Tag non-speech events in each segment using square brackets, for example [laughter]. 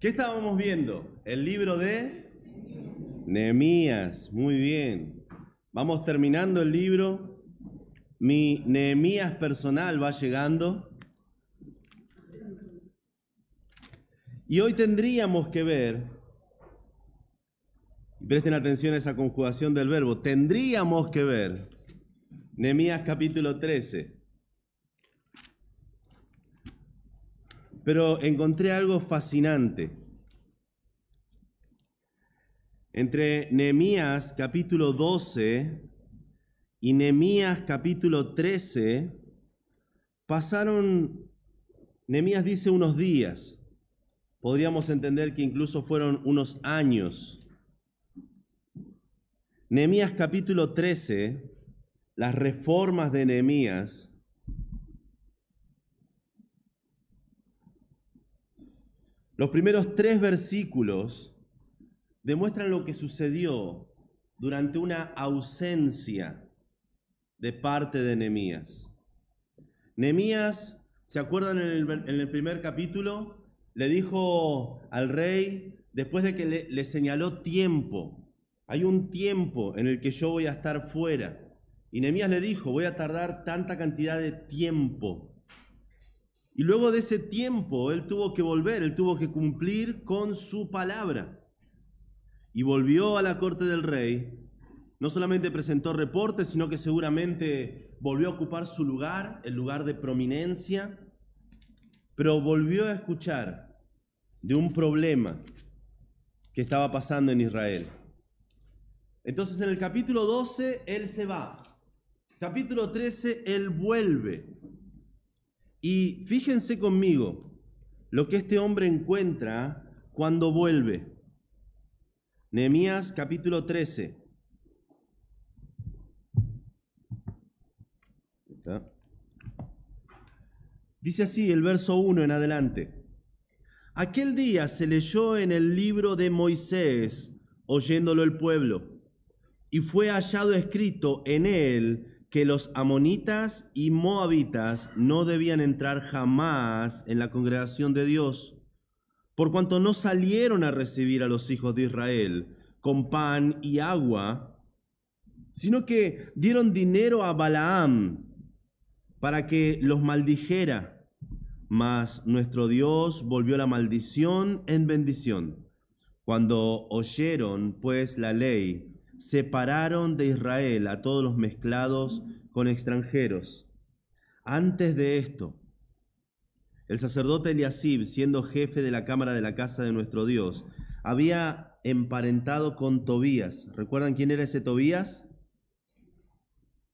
¿Qué estábamos viendo? El libro de Nehemías. Muy bien. Vamos terminando el libro. Mi Nehemías personal va llegando. Y hoy tendríamos que ver, y presten atención a esa conjugación del verbo, tendríamos que ver Nehemías capítulo 13. Pero encontré algo fascinante. Entre Nehemías capítulo 12 y Nehemías capítulo 13 pasaron, Nehemías dice unos días, podríamos entender que incluso fueron unos años. Nehemías capítulo 13, las reformas de Nehemías, Los primeros tres versículos demuestran lo que sucedió durante una ausencia de parte de Nehemías. Nehemías, ¿se acuerdan en el, primer capítulo? Le dijo al rey, después de que le, le señaló tiempo, hay un tiempo en el que yo voy a estar fuera. Y Nehemías le dijo, voy a tardar tanta cantidad de tiempo y luego de ese tiempo, él tuvo que volver, él tuvo que cumplir con su palabra. Y volvió a la corte del rey. No solamente presentó reportes, sino que seguramente volvió a ocupar su lugar, el lugar de prominencia, pero volvió a escuchar de un problema que estaba pasando en Israel. Entonces en el capítulo 12 él se va. Capítulo 13 él vuelve. Y fíjense conmigo lo que este hombre encuentra cuando vuelve. Nehemías capítulo 13. Dice así el verso 1 en adelante. Aquel día se leyó en el libro de Moisés, oyéndolo el pueblo, y fue hallado escrito en él que los amonitas y moabitas no debían entrar jamás en la congregación de Dios, por cuanto no salieron a recibir a los hijos de Israel con pan y agua, sino que dieron dinero a Balaam para que los maldijera. Mas nuestro Dios volvió la maldición en bendición. Cuando oyeron pues la ley, separaron de Israel a todos los mezclados con extranjeros. Antes de esto, el sacerdote Eliasib, siendo jefe de la cámara de la casa de nuestro Dios, había emparentado con Tobías. ¿Recuerdan quién era ese Tobías?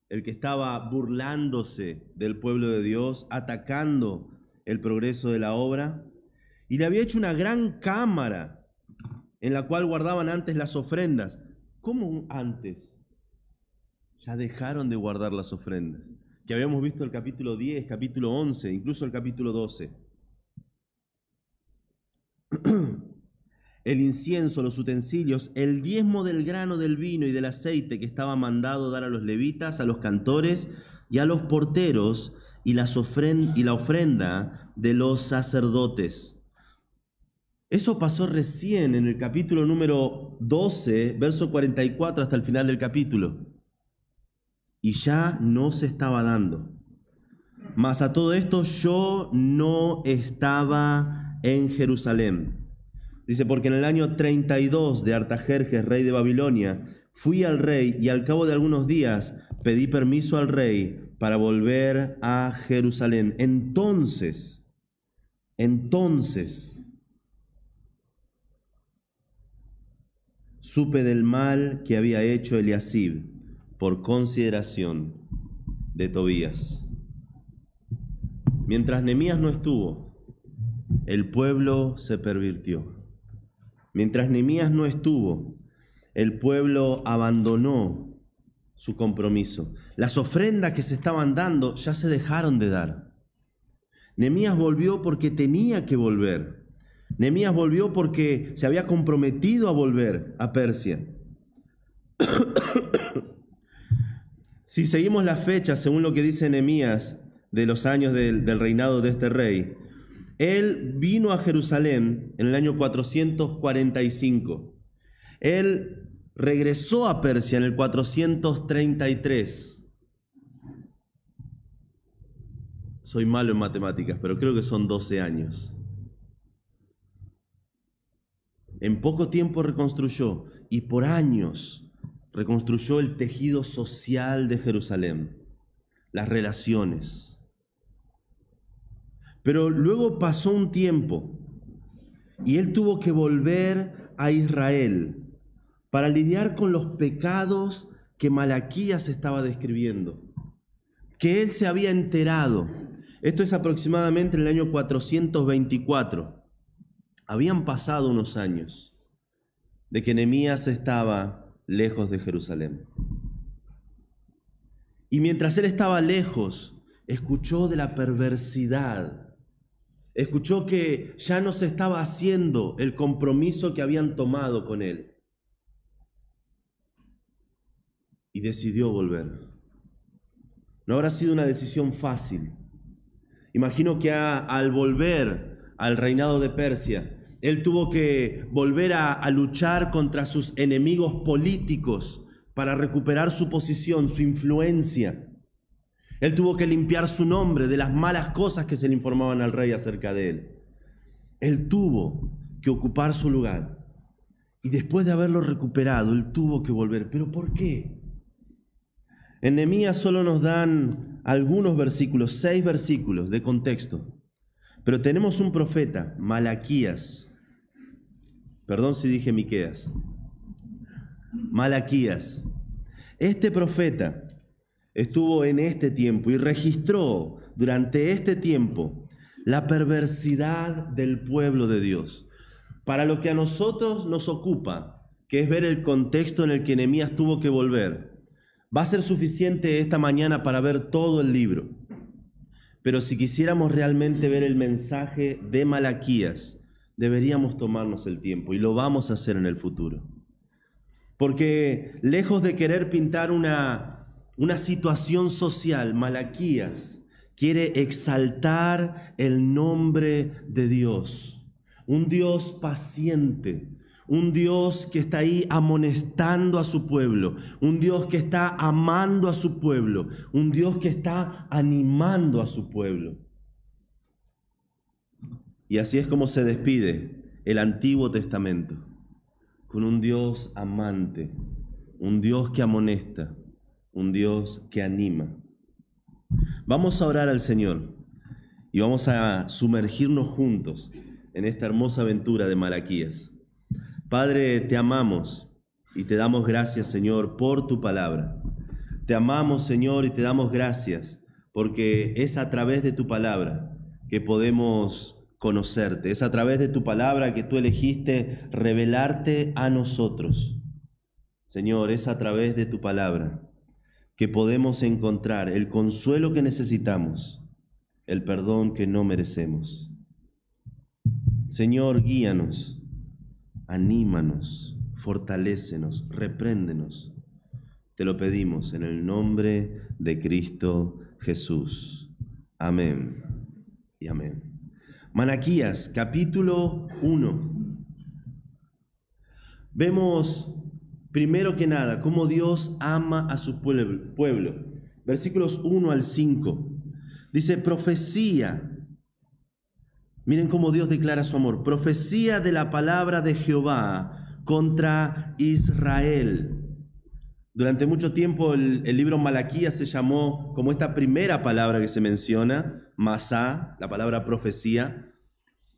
El que estaba burlándose del pueblo de Dios, atacando el progreso de la obra. Y le había hecho una gran cámara en la cual guardaban antes las ofrendas. ¿Cómo antes? Ya dejaron de guardar las ofrendas. Que habíamos visto el capítulo 10, capítulo 11, incluso el capítulo 12. El incienso, los utensilios, el diezmo del grano, del vino y del aceite que estaba mandado dar a los levitas, a los cantores y a los porteros y, y la ofrenda de los sacerdotes eso pasó recién en el capítulo número 12, verso 44 hasta el final del capítulo. Y ya no se estaba dando. Mas a todo esto yo no estaba en Jerusalén. Dice, porque en el año 32 de Artajerjes, rey de Babilonia, fui al rey y al cabo de algunos días pedí permiso al rey para volver a Jerusalén. Entonces, entonces, supe del mal que había hecho Eliasib por consideración de Tobías. Mientras Nemías no estuvo, el pueblo se pervirtió. Mientras Nemías no estuvo, el pueblo abandonó su compromiso. Las ofrendas que se estaban dando ya se dejaron de dar. Nemías volvió porque tenía que volver. Nemías volvió porque se había comprometido a volver a Persia. [coughs] si seguimos la fecha, según lo que dice Nemías, de los años del, del reinado de este rey, Él vino a Jerusalén en el año 445. Él regresó a Persia en el 433. Soy malo en matemáticas, pero creo que son 12 años. En poco tiempo reconstruyó y por años reconstruyó el tejido social de Jerusalén, las relaciones. Pero luego pasó un tiempo y él tuvo que volver a Israel para lidiar con los pecados que Malaquías estaba describiendo, que él se había enterado. Esto es aproximadamente en el año 424. Habían pasado unos años de que Nehemías estaba lejos de Jerusalén. Y mientras él estaba lejos, escuchó de la perversidad. Escuchó que ya no se estaba haciendo el compromiso que habían tomado con él. Y decidió volver. No habrá sido una decisión fácil. Imagino que al volver al reinado de Persia, él tuvo que volver a, luchar contra sus enemigos políticos para recuperar su posición, su influencia. Él tuvo que limpiar su nombre de las malas cosas que se le informaban al rey acerca de él. Él tuvo que ocupar su lugar. Y después de haberlo recuperado, él tuvo que volver. ¿Pero por qué? En Nehemías solo nos dan algunos versículos, seis versículos de contexto. Pero tenemos un profeta, Malaquías, Perdón si dije Miqueas. Malaquías. Este profeta estuvo en este tiempo y registró durante este tiempo la perversidad del pueblo de Dios. Para lo que a nosotros nos ocupa, que es ver el contexto en el que Nehemías tuvo que volver, va a ser suficiente esta mañana para ver todo el libro. Pero si quisiéramos realmente ver el mensaje de Malaquías, deberíamos tomarnos el tiempo y lo vamos a hacer en el futuro. Porque lejos de querer pintar una, una situación social, Malaquías quiere exaltar el nombre de Dios, un Dios paciente, un Dios que está ahí amonestando a su pueblo, un Dios que está amando a su pueblo, un Dios que está animando a su pueblo. Y así es como se despide el Antiguo Testamento, con un Dios amante, un Dios que amonesta, un Dios que anima. Vamos a orar al Señor y vamos a sumergirnos juntos en esta hermosa aventura de Malaquías. Padre, te amamos y te damos gracias, Señor, por tu palabra. Te amamos, Señor, y te damos gracias porque es a través de tu palabra que podemos conocerte. Es a través de tu palabra que tú elegiste revelarte a nosotros. Señor, es a través de tu palabra que podemos encontrar el consuelo que necesitamos, el perdón que no merecemos. Señor, guíanos, anímanos, fortalécenos, repréndenos. Te lo pedimos en el nombre de Cristo Jesús. Amén y amén. Manaquías, capítulo 1. Vemos primero que nada cómo Dios ama a su pueblo. Versículos 1 al 5. Dice, profecía. Miren cómo Dios declara su amor. Profecía de la palabra de Jehová contra Israel. Durante mucho tiempo el, libro Malaquías se llamó como esta primera palabra que se menciona, Masá, la palabra profecía.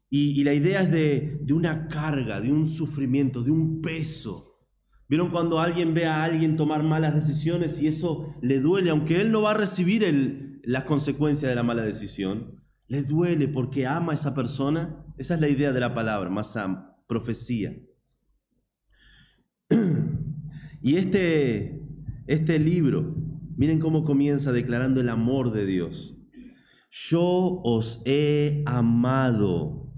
Y, la idea es de, una carga, de un sufrimiento, de un peso. ¿Vieron cuando alguien ve a alguien tomar malas decisiones y eso le duele, aunque él no va a recibir las consecuencias de la mala decisión? Le duele porque ama a esa persona. Esa es la idea de la palabra, Masá, profecía. [clears throat] Y este, este libro, miren cómo comienza declarando el amor de Dios. Yo os he amado,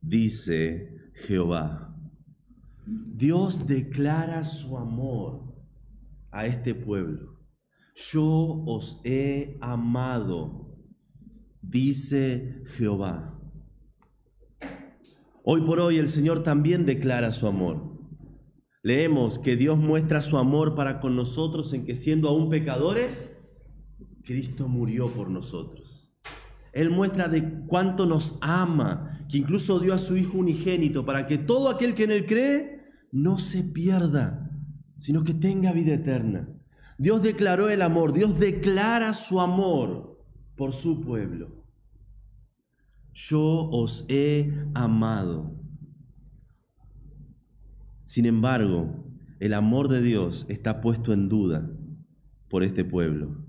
dice Jehová. Dios declara su amor a este pueblo. Yo os he amado, dice Jehová. Hoy por hoy el Señor también declara su amor. Leemos que Dios muestra su amor para con nosotros en que siendo aún pecadores, Cristo murió por nosotros. Él muestra de cuánto nos ama, que incluso dio a su Hijo unigénito para que todo aquel que en Él cree no se pierda, sino que tenga vida eterna. Dios declaró el amor, Dios declara su amor por su pueblo. Yo os he amado. Sin embargo, el amor de Dios está puesto en duda por este pueblo.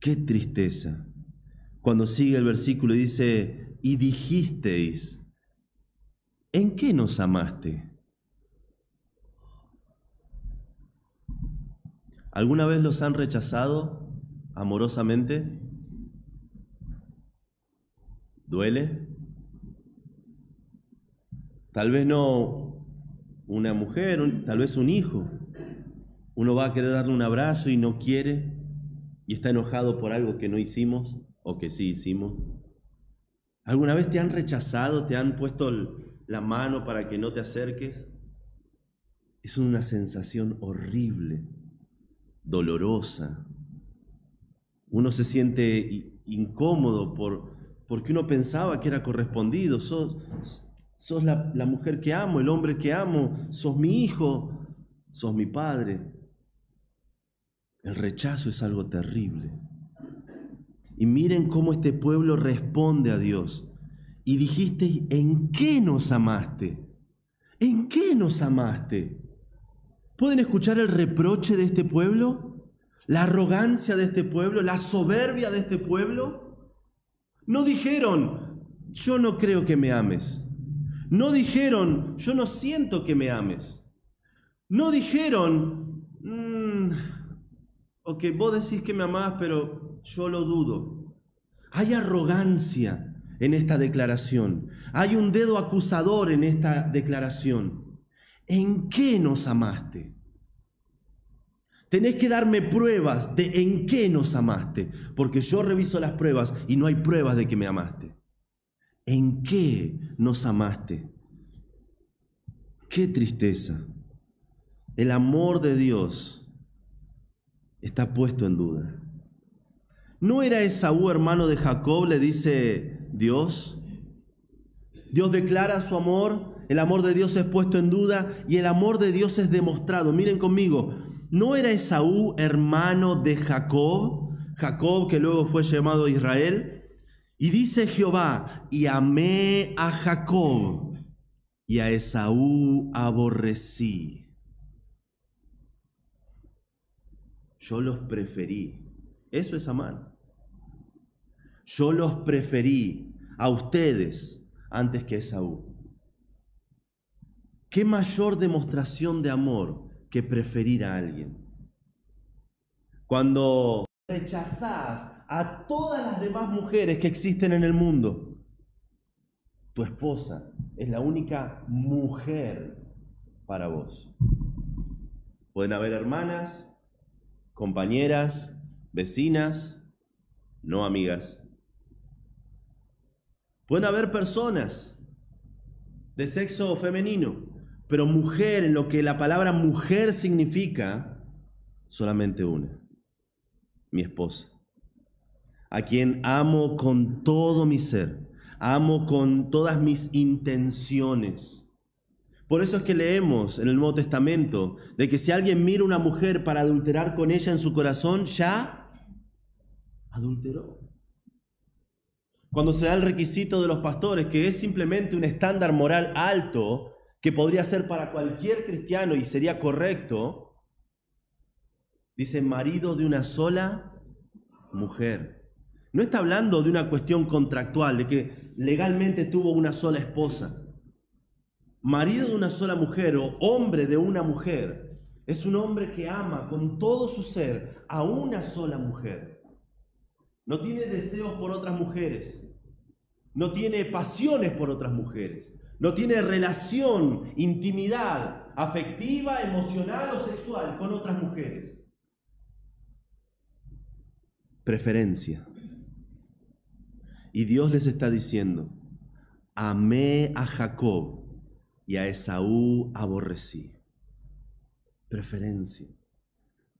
Qué tristeza. Cuando sigue el versículo y dice, y dijisteis, ¿en qué nos amaste? ¿Alguna vez los han rechazado amorosamente? ¿Duele? Tal vez no una mujer, tal vez un hijo. Uno va a querer darle un abrazo y no quiere y está enojado por algo que no hicimos o que sí hicimos. ¿Alguna vez te han rechazado, te han puesto la mano para que no te acerques? Es una sensación horrible, dolorosa. Uno se siente incómodo por, porque uno pensaba que era correspondido. Sos, la, la mujer que amo, el hombre que amo, sos mi hijo, sos mi padre. El rechazo es algo terrible. Y miren cómo este pueblo responde a Dios. Y dijiste, ¿en qué nos amaste? ¿En qué nos amaste? ¿Pueden escuchar el reproche de este pueblo? ¿La arrogancia de este pueblo? ¿La soberbia de este pueblo? No dijeron, yo no creo que me ames. No dijeron, yo no siento que me ames. No dijeron, mmm, ok, vos decís que me amás, pero yo lo dudo. Hay arrogancia en esta declaración. Hay un dedo acusador en esta declaración. ¿En qué nos amaste? Tenés que darme pruebas de en qué nos amaste, porque yo reviso las pruebas y no hay pruebas de que me amaste. ¿En qué nos amaste? Qué tristeza. El amor de Dios está puesto en duda. ¿No era Esaú hermano de Jacob? Le dice Dios. Dios declara su amor, el amor de Dios es puesto en duda y el amor de Dios es demostrado. Miren conmigo, ¿No era Esaú hermano de Jacob? Jacob que luego fue llamado Israel. Y dice Jehová, y amé a Jacob y a Esaú aborrecí. Yo los preferí. Eso es amar. Yo los preferí a ustedes antes que Esaú. ¿Qué mayor demostración de amor que preferir a alguien. Cuando rechazás a todas las demás mujeres que existen en el mundo, tu esposa es la única mujer para vos. Pueden haber hermanas, compañeras, vecinas, no amigas. Pueden haber personas de sexo femenino pero mujer, en lo que la palabra mujer significa, solamente una, mi esposa, a quien amo con todo mi ser, amo con todas mis intenciones. Por eso es que leemos en el Nuevo Testamento de que si alguien mira a una mujer para adulterar con ella en su corazón, ya adulteró. Cuando se da el requisito de los pastores, que es simplemente un estándar moral alto, que podría ser para cualquier cristiano y sería correcto, dice marido de una sola mujer. No está hablando de una cuestión contractual, de que legalmente tuvo una sola esposa. Marido de una sola mujer o hombre de una mujer es un hombre que ama con todo su ser a una sola mujer. No tiene deseos por otras mujeres. No tiene pasiones por otras mujeres no tiene relación, intimidad afectiva, emocional o sexual con otras mujeres. Preferencia. Y Dios les está diciendo, amé a Jacob y a Esaú aborrecí. Preferencia.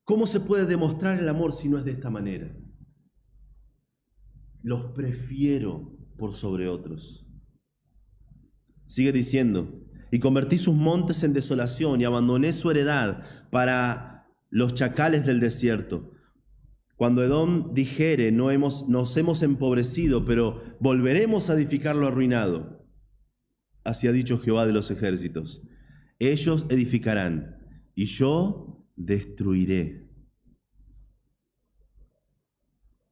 ¿Cómo se puede demostrar el amor si no es de esta manera? Los prefiero por sobre otros. Sigue diciendo, y convertí sus montes en desolación y abandoné su heredad para los chacales del desierto. Cuando Edom dijere, no hemos, nos hemos empobrecido, pero volveremos a edificar lo arruinado. Así ha dicho Jehová de los ejércitos. Ellos edificarán y yo destruiré.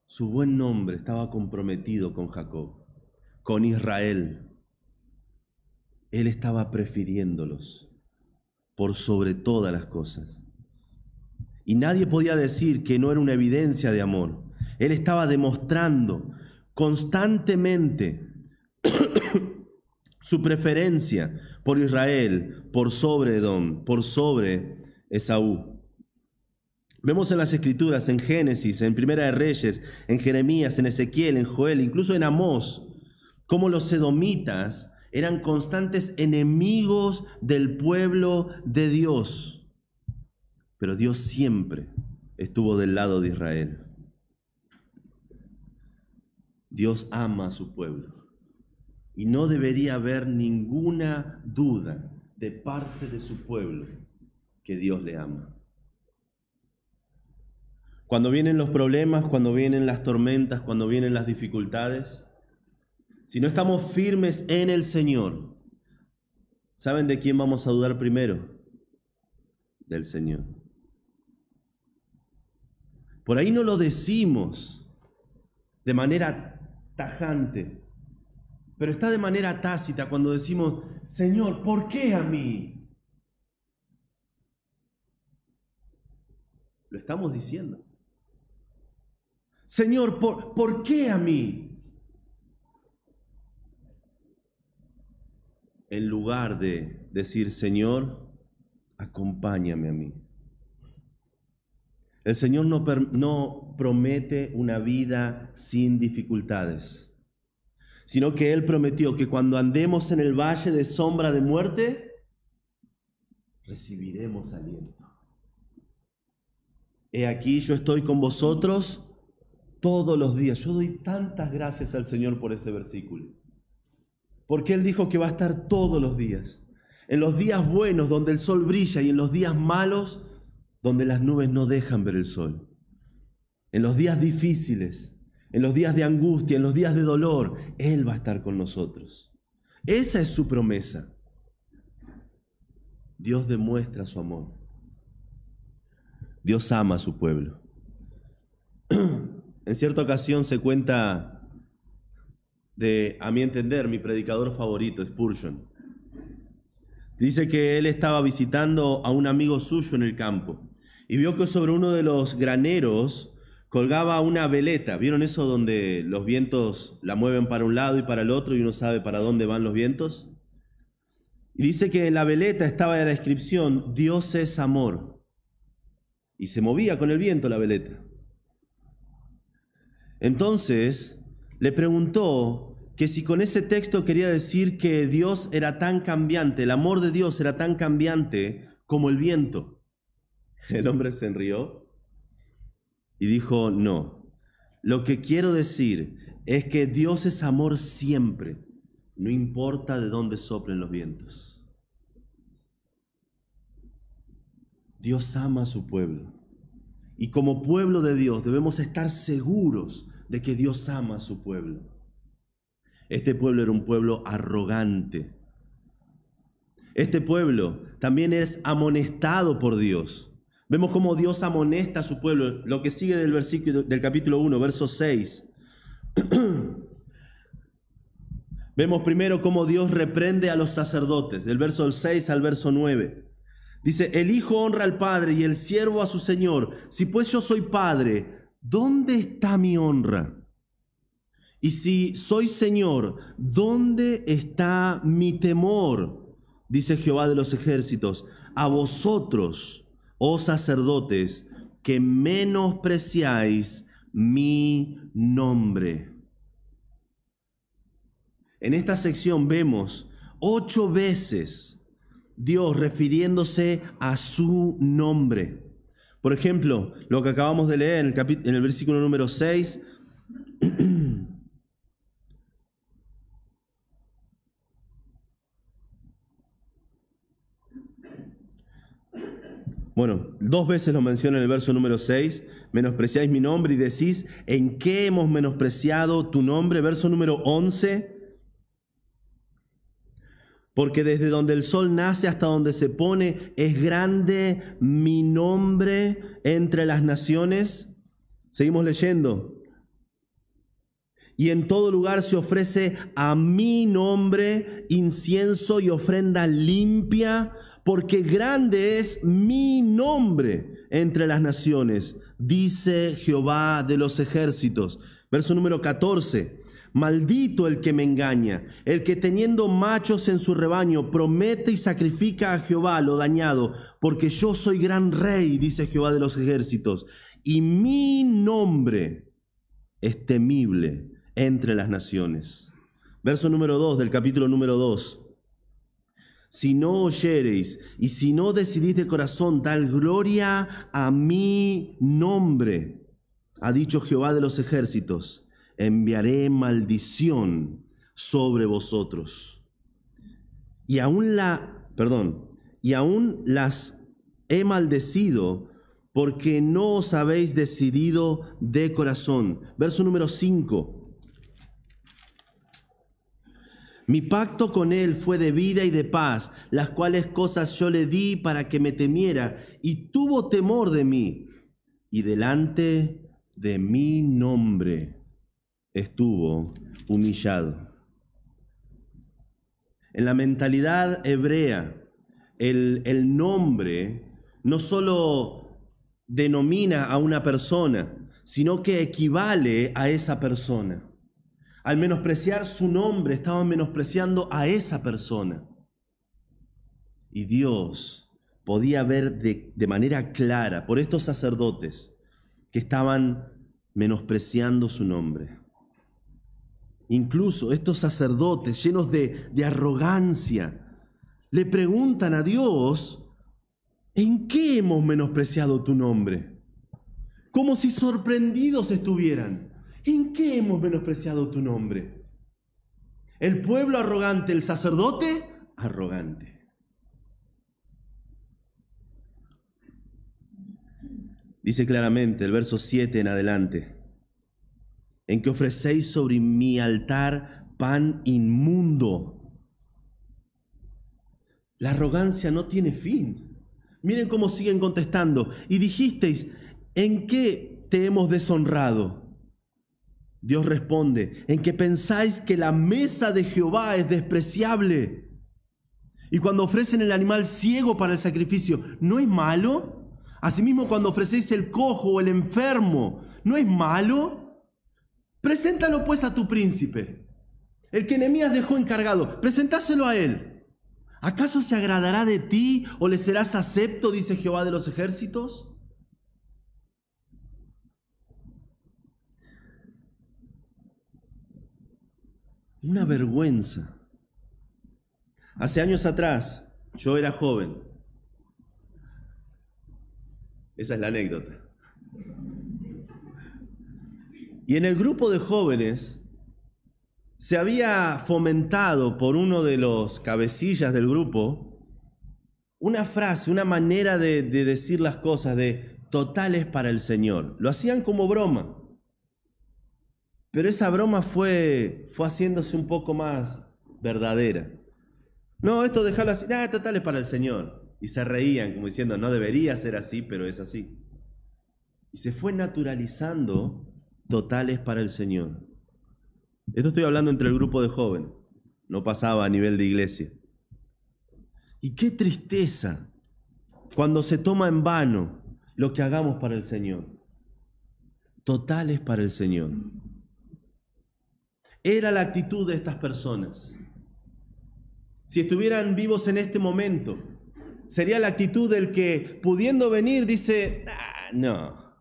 Su buen nombre estaba comprometido con Jacob, con Israel. Él estaba prefiriéndolos por sobre todas las cosas. Y nadie podía decir que no era una evidencia de amor. Él estaba demostrando constantemente su preferencia por Israel, por sobre Edom, por sobre Esaú. Vemos en las escrituras, en Génesis, en Primera de Reyes, en Jeremías, en Ezequiel, en Joel, incluso en Amós, cómo los edomitas eran constantes enemigos del pueblo de Dios. Pero Dios siempre estuvo del lado de Israel. Dios ama a su pueblo. Y no debería haber ninguna duda de parte de su pueblo que Dios le ama. Cuando vienen los problemas, cuando vienen las tormentas, cuando vienen las dificultades, si no estamos firmes en el Señor, ¿saben de quién vamos a dudar primero? Del Señor. Por ahí no lo decimos de manera tajante, pero está de manera tácita cuando decimos, Señor, ¿por qué a mí? Lo estamos diciendo. Señor, ¿por, ¿por qué a mí? en lugar de decir, Señor, acompáñame a mí. El Señor no, no, promete una vida sin dificultades, sino que Él prometió que cuando andemos en el valle de sombra de muerte, recibiremos aliento. He aquí yo estoy con vosotros todos los días. Yo doy tantas gracias al Señor por ese versículo. Porque Él dijo que va a estar todos los días. En los días buenos donde el sol brilla y en los días malos donde las nubes no dejan ver el sol. En los días difíciles, en los días de angustia, en los días de dolor, Él va a estar con nosotros. Esa es su promesa. Dios demuestra su amor. Dios ama a su pueblo. [clears throat] En cierta ocasión se cuenta de, a mi entender, mi predicador favorito, Spurgeon. Dice que él estaba visitando a un amigo suyo en el campo y vio que sobre uno de los graneros colgaba una veleta. ¿Vieron eso donde los vientos la mueven para un lado y para el otro y uno sabe para dónde van los vientos? Y dice que en la veleta estaba la inscripción, Dios es amor. Y se movía con el viento la veleta. Entonces le preguntó que si con ese texto quería decir que Dios era tan cambiante, el amor de Dios era tan cambiante como el viento. El hombre se enrió y dijo, no, lo que quiero decir es que Dios es amor siempre, no importa de dónde soplen los vientos. Dios ama a su pueblo. Y como pueblo de Dios debemos estar seguros de que Dios ama a su pueblo. Este pueblo era un pueblo arrogante. Este pueblo también es amonestado por Dios. Vemos cómo Dios amonesta a su pueblo. Lo que sigue del versículo del capítulo 1, verso 6. [clears throat] Vemos primero cómo Dios reprende a los sacerdotes, del verso 6 al verso 9. Dice, el Hijo honra al Padre y el siervo a su Señor. Si pues yo soy Padre, ¿dónde está mi honra? Y si soy Señor, ¿dónde está mi temor? Dice Jehová de los ejércitos, a vosotros, oh sacerdotes, que menospreciáis mi nombre. En esta sección vemos ocho veces Dios refiriéndose a su nombre. Por ejemplo, lo que acabamos de leer en el, en el versículo número 6. [clears throat] Bueno, dos veces lo menciona en el verso número 6, menospreciáis mi nombre y decís, ¿en qué hemos menospreciado tu nombre? Verso número 11, porque desde donde el sol nace hasta donde se pone es grande mi nombre entre las naciones. Seguimos leyendo. Y en todo lugar se ofrece a mi nombre incienso y ofrenda limpia, porque grande es mi nombre entre las naciones, dice Jehová de los ejércitos. Verso número 14. Maldito el que me engaña, el que teniendo machos en su rebaño promete y sacrifica a Jehová lo dañado, porque yo soy gran rey, dice Jehová de los ejércitos, y mi nombre es temible entre las naciones. Verso número 2 del capítulo número 2. Si no oyereis y si no decidís de corazón tal gloria a mi nombre, ha dicho Jehová de los ejércitos, enviaré maldición sobre vosotros. Y aún la, perdón, y aún las he maldecido porque no os habéis decidido de corazón. Verso número 5. Mi pacto con él fue de vida y de paz, las cuales cosas yo le di para que me temiera, y tuvo temor de mí, y delante de mi nombre estuvo humillado. En la mentalidad hebrea, el, el, nombre no solo denomina a una persona, sino que equivale a esa persona. Al menospreciar su nombre, estaban menospreciando a esa persona. Y Dios podía ver de, manera clara por estos sacerdotes que estaban menospreciando su nombre. Incluso estos sacerdotes llenos de, arrogancia le preguntan a Dios, ¿en qué hemos menospreciado tu nombre? Como si sorprendidos estuvieran. ¿En qué hemos menospreciado tu nombre? El pueblo arrogante, el sacerdote arrogante. Dice claramente el verso 7 en adelante en que ofrecéis sobre mi altar pan inmundo. La arrogancia no tiene fin. Miren cómo siguen contestando. Y dijisteis, ¿en qué te hemos deshonrado? Dios responde, en que pensáis que la mesa de Jehová es despreciable. Y cuando ofrecen el animal ciego para el sacrificio, ¿no es malo? Asimismo, cuando ofrecéis el cojo o el enfermo, ¿no es malo? Preséntalo pues a tu príncipe, el que Nehemías dejó encargado, presentáselo a él. ¿Acaso se agradará de ti o le serás acepto, dice Jehová de los ejércitos? Una vergüenza. Hace años atrás, yo era joven. Esa es la anécdota. Y en el grupo de jóvenes se había fomentado por uno de los cabecillas del grupo una frase, una manera de, decir las cosas de totales para el Señor. Lo hacían como broma. Pero esa broma fue, fue haciéndose un poco más verdadera. No, esto dejarlo así, nada, totales para el Señor. Y se reían como diciendo, no debería ser así, pero es así. Y se fue naturalizando totales para el Señor. Esto estoy hablando entre el grupo de jóvenes, no pasaba a nivel de iglesia. Y qué tristeza cuando se toma en vano lo que hagamos para el Señor. Totales para el Señor. Era la actitud de estas personas. Si estuvieran vivos en este momento, sería la actitud del que pudiendo venir dice, ah, no,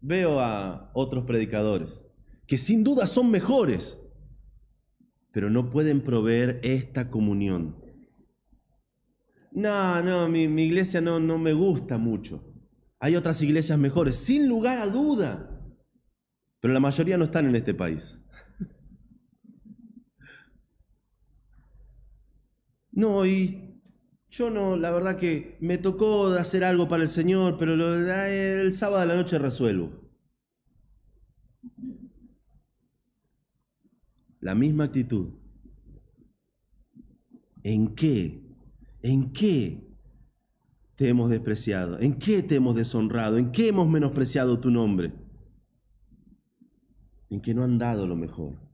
veo a otros predicadores que sin duda son mejores. pero no pueden proveer esta comunión. No, no, mi, mi iglesia no, no me gusta mucho. Hay otras iglesias mejores, sin lugar a duda. Pero la mayoría no están en este país. No, y yo no, la verdad que me tocó hacer algo para el Señor, pero lo, el sábado de la noche resuelvo. La misma actitud. ¿En qué? ¿En qué te hemos despreciado? ¿En qué te hemos deshonrado? ¿En qué hemos menospreciado tu nombre? En que no han dado lo mejor.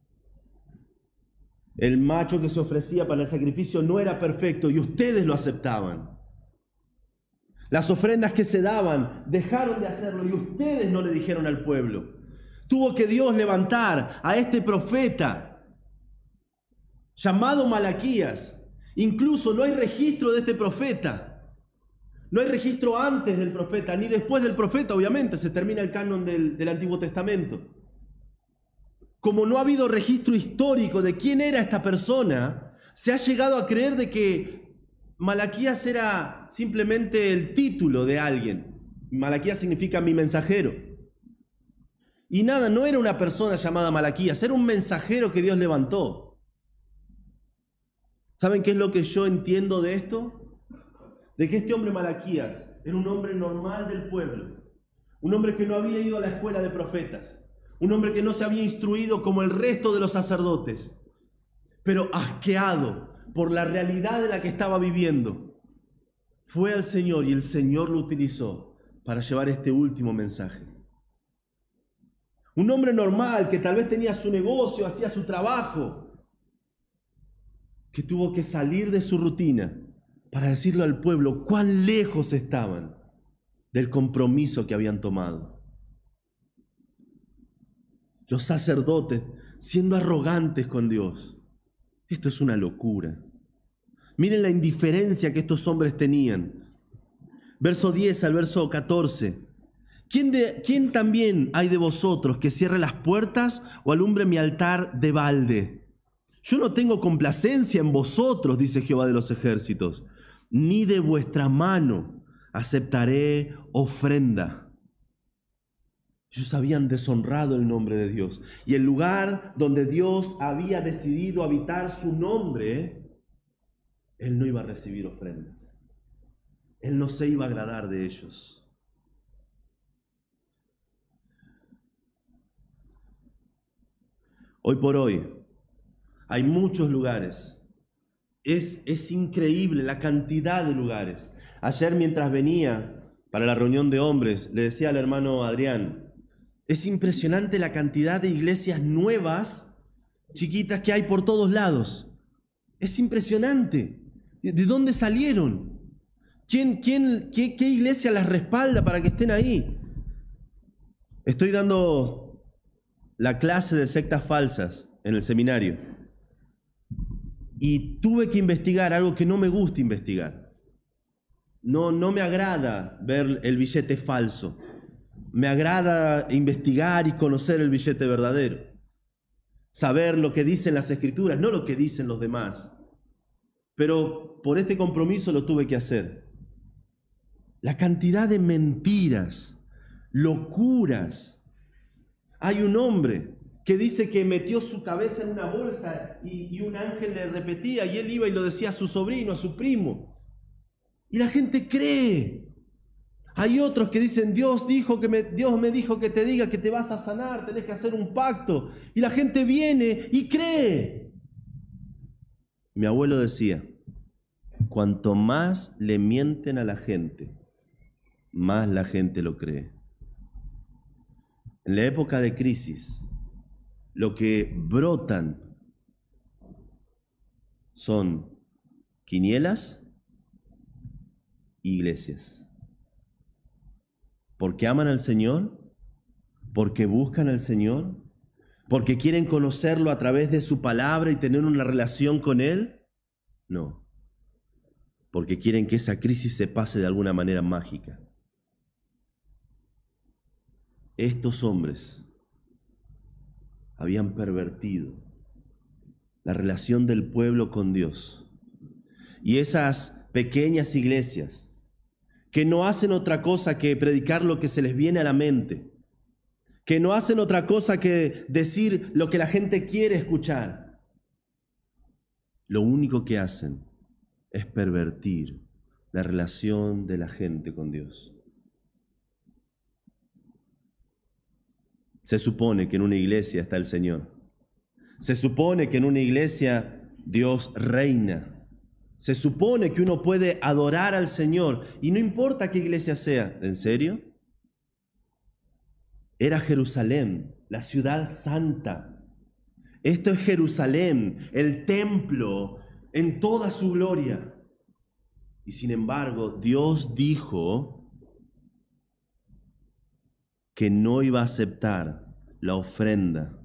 El macho que se ofrecía para el sacrificio no era perfecto y ustedes lo aceptaban. Las ofrendas que se daban dejaron de hacerlo y ustedes no le dijeron al pueblo. Tuvo que Dios levantar a este profeta llamado Malaquías. Incluso no hay registro de este profeta. No hay registro antes del profeta, ni después del profeta, obviamente, se termina el canon del, del Antiguo Testamento. Como no ha habido registro histórico de quién era esta persona, se ha llegado a creer de que Malaquías era simplemente el título de alguien. Malaquías significa mi mensajero. Y nada, no era una persona llamada Malaquías, era un mensajero que Dios levantó. ¿Saben qué es lo que yo entiendo de esto? De que este hombre Malaquías era un hombre normal del pueblo, un hombre que no había ido a la escuela de profetas, un hombre que no se había instruido como el resto de los sacerdotes, pero asqueado por la realidad de la que estaba viviendo, fue al Señor y el Señor lo utilizó para llevar este último mensaje. Un hombre normal que tal vez tenía su negocio, hacía su trabajo, que tuvo que salir de su rutina para decirle al pueblo cuán lejos estaban del compromiso que habían tomado. Los sacerdotes siendo arrogantes con Dios. Esto es una locura. Miren la indiferencia que estos hombres tenían. Verso 10 al verso 14. ¿Quién, de, ¿Quién, también hay de vosotros que cierre las puertas o alumbre mi altar de balde? Yo no tengo complacencia en vosotros, dice Jehová de los ejércitos, ni de vuestra mano aceptaré ofrenda. Ellos habían deshonrado el nombre de Dios. Y el lugar donde Dios había decidido habitar su nombre, Él no iba a recibir ofrendas. Él no se iba a agradar de ellos. Hoy por hoy hay muchos lugares. Es, es increíble la cantidad de lugares. Ayer mientras venía para la reunión de hombres, le decía al hermano Adrián, es impresionante la cantidad de iglesias nuevas, chiquitas que hay por todos lados. Es impresionante. ¿De dónde salieron? ¿Quién, quién, qué, qué iglesia las respalda para que estén ahí? Estoy dando la clase de sectas falsas en el seminario. Y tuve que investigar algo que no me gusta investigar. No, no me agrada ver el billete falso. Me agrada investigar y conocer el billete verdadero. Saber lo que dicen las escrituras, no lo que dicen los demás. Pero por este compromiso lo tuve que hacer. La cantidad de mentiras, locuras. Hay un hombre que dice que metió su cabeza en una bolsa y, un ángel le repetía y él iba y lo decía a su sobrino, a su primo. Y la gente cree. Hay otros que dicen, Dios, dijo que me, Dios me dijo que te diga que te vas a sanar, tenés que hacer un pacto. Y la gente viene y cree. Mi abuelo decía, cuanto más le mienten a la gente, más la gente lo cree. En la época de crisis, lo que brotan son quinielas, iglesias. Porque aman al Señor, porque buscan al Señor, porque quieren conocerlo a través de su palabra y tener una relación con Él. No, porque quieren que esa crisis se pase de alguna manera mágica. Estos hombres habían pervertido la relación del pueblo con Dios. Y esas pequeñas iglesias que no hacen otra cosa que predicar lo que se les viene a la mente, que no hacen otra cosa que decir lo que la gente quiere escuchar. Lo único que hacen es pervertir la relación de la gente con Dios. Se supone que en una iglesia está el Señor. Se supone que en una iglesia Dios reina. Se supone que uno puede adorar al Señor y no importa qué iglesia sea. ¿En serio? Era Jerusalén, la ciudad santa. Esto es Jerusalén, el templo en toda su gloria. Y sin embargo, Dios dijo que no iba a aceptar la ofrenda.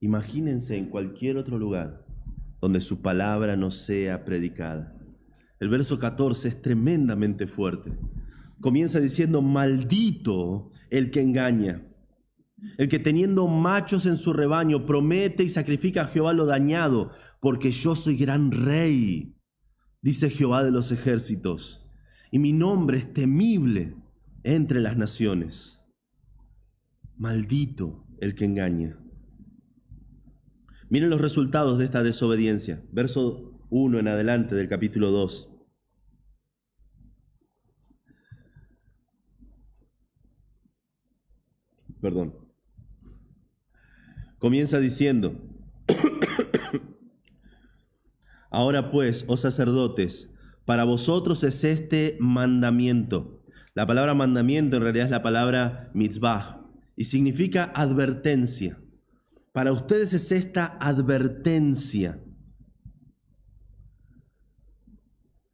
Imagínense en cualquier otro lugar donde su palabra no sea predicada. El verso 14 es tremendamente fuerte. Comienza diciendo, maldito el que engaña, el que teniendo machos en su rebaño promete y sacrifica a Jehová lo dañado, porque yo soy gran rey, dice Jehová de los ejércitos, y mi nombre es temible entre las naciones. Maldito el que engaña. Miren los resultados de esta desobediencia. Verso 1 en adelante del capítulo 2. Perdón. Comienza diciendo, [coughs] Ahora pues, oh sacerdotes, para vosotros es este mandamiento la palabra mandamiento en realidad es la palabra mitzvah y significa advertencia. Para ustedes es esta advertencia.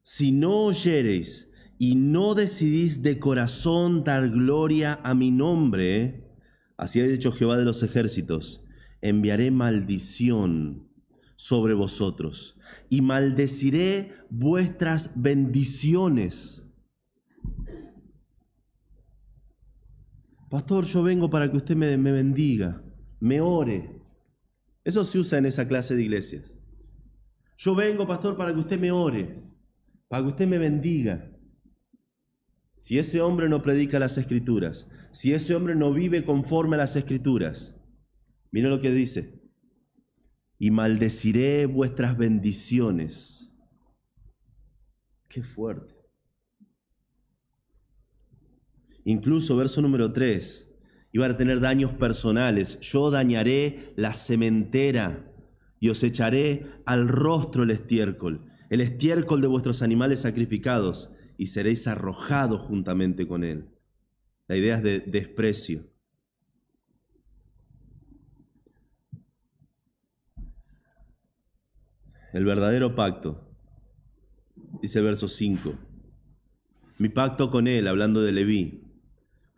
Si no oyereis y no decidís de corazón dar gloria a mi nombre, así ha dicho Jehová de los ejércitos, enviaré maldición sobre vosotros y maldeciré vuestras bendiciones Pastor, yo vengo para que usted me, bendiga, me ore. Eso se usa en esa clase de iglesias. Yo vengo, pastor, para que usted me ore, para que usted me bendiga. Si ese hombre no predica las escrituras, si ese hombre no vive conforme a las escrituras, mire lo que dice, y maldeciré vuestras bendiciones. Qué fuerte. Incluso verso número 3, iban a tener daños personales. Yo dañaré la cementera y os echaré al rostro el estiércol, el estiércol de vuestros animales sacrificados, y seréis arrojados juntamente con él. La idea es de desprecio. El verdadero pacto, dice el verso 5. Mi pacto con él, hablando de Leví,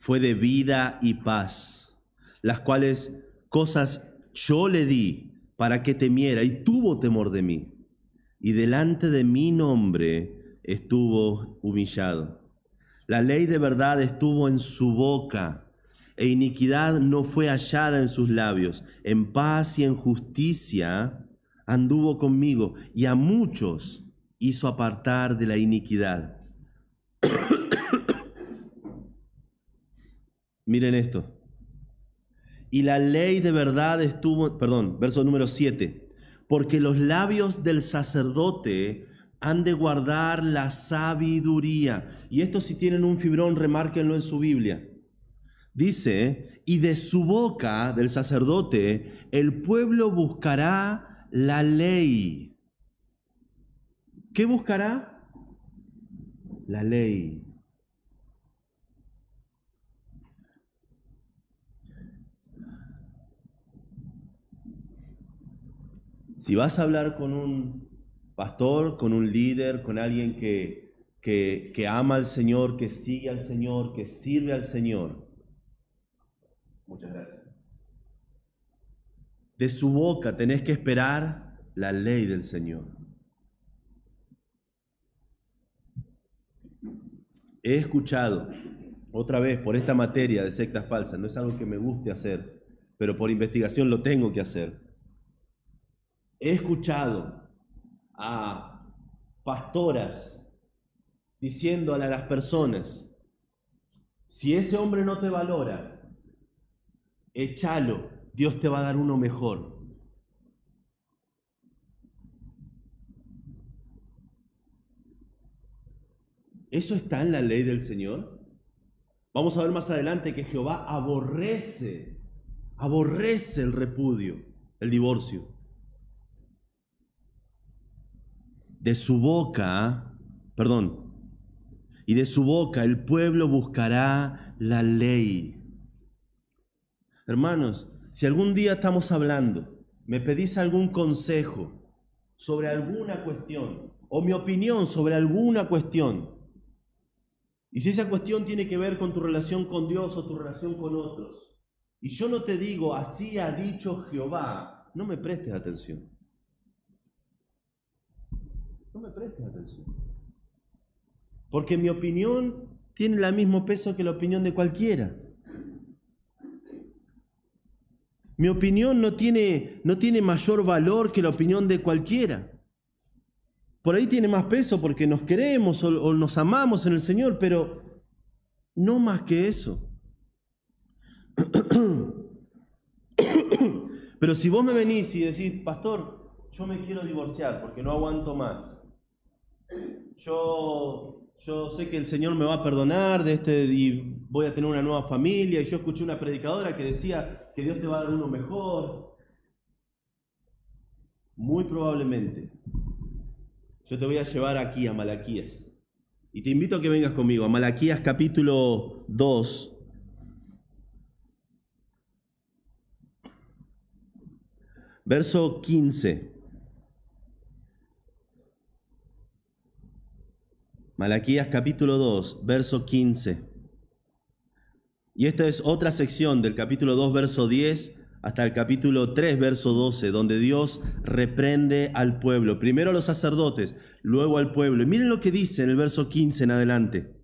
fue de vida y paz, las cuales cosas yo le di para que temiera y tuvo temor de mí. Y delante de mi nombre estuvo humillado. La ley de verdad estuvo en su boca e iniquidad no fue hallada en sus labios. En paz y en justicia anduvo conmigo y a muchos hizo apartar de la iniquidad. [coughs] Miren esto. Y la ley de verdad estuvo, perdón, verso número 7, porque los labios del sacerdote han de guardar la sabiduría. Y esto si tienen un fibrón, remárquenlo en su Biblia. Dice, y de su boca del sacerdote el pueblo buscará la ley. ¿Qué buscará? La ley. Si vas a hablar con un pastor, con un líder, con alguien que, que, ama al Señor, que sigue al Señor, que sirve al Señor, muchas gracias. De su boca tenés que esperar la ley del Señor. He escuchado otra vez por esta materia de sectas falsas, no es algo que me guste hacer, pero por investigación lo tengo que hacer He escuchado a pastoras diciéndole a las personas, si ese hombre no te valora, échalo, Dios te va a dar uno mejor. ¿Eso está en la ley del Señor? Vamos a ver más adelante que Jehová aborrece, aborrece el repudio, el divorcio. De su boca, perdón, y de su boca el pueblo buscará la ley. Hermanos, si algún día estamos hablando, me pedís algún consejo sobre alguna cuestión o mi opinión sobre alguna cuestión, y si esa cuestión tiene que ver con tu relación con Dios o tu relación con otros, y yo no te digo, así ha dicho Jehová, no me prestes atención. No me prestes atención. Porque mi opinión tiene el mismo peso que la opinión de cualquiera. Mi opinión no tiene, no tiene mayor valor que la opinión de cualquiera. Por ahí tiene más peso porque nos queremos o, nos amamos en el Señor, pero no más que eso. [coughs] Pero si vos me venís y decís, pastor, yo me quiero divorciar porque no aguanto más. Yo, yo sé que el Señor me va a perdonar de este y voy a tener una nueva familia. Y yo escuché una predicadora que decía que Dios te va a dar uno mejor. Muy probablemente yo te voy a llevar aquí a Malaquías. Y te invito a que vengas conmigo a Malaquías capítulo 2. Verso 15. Malaquías capítulo 2, verso 15. Y esta es otra sección del capítulo 2, verso 10 hasta el capítulo 3, verso 12, donde Dios reprende al pueblo. Primero a los sacerdotes, luego al pueblo. Y miren lo que dice en el verso 15 en adelante.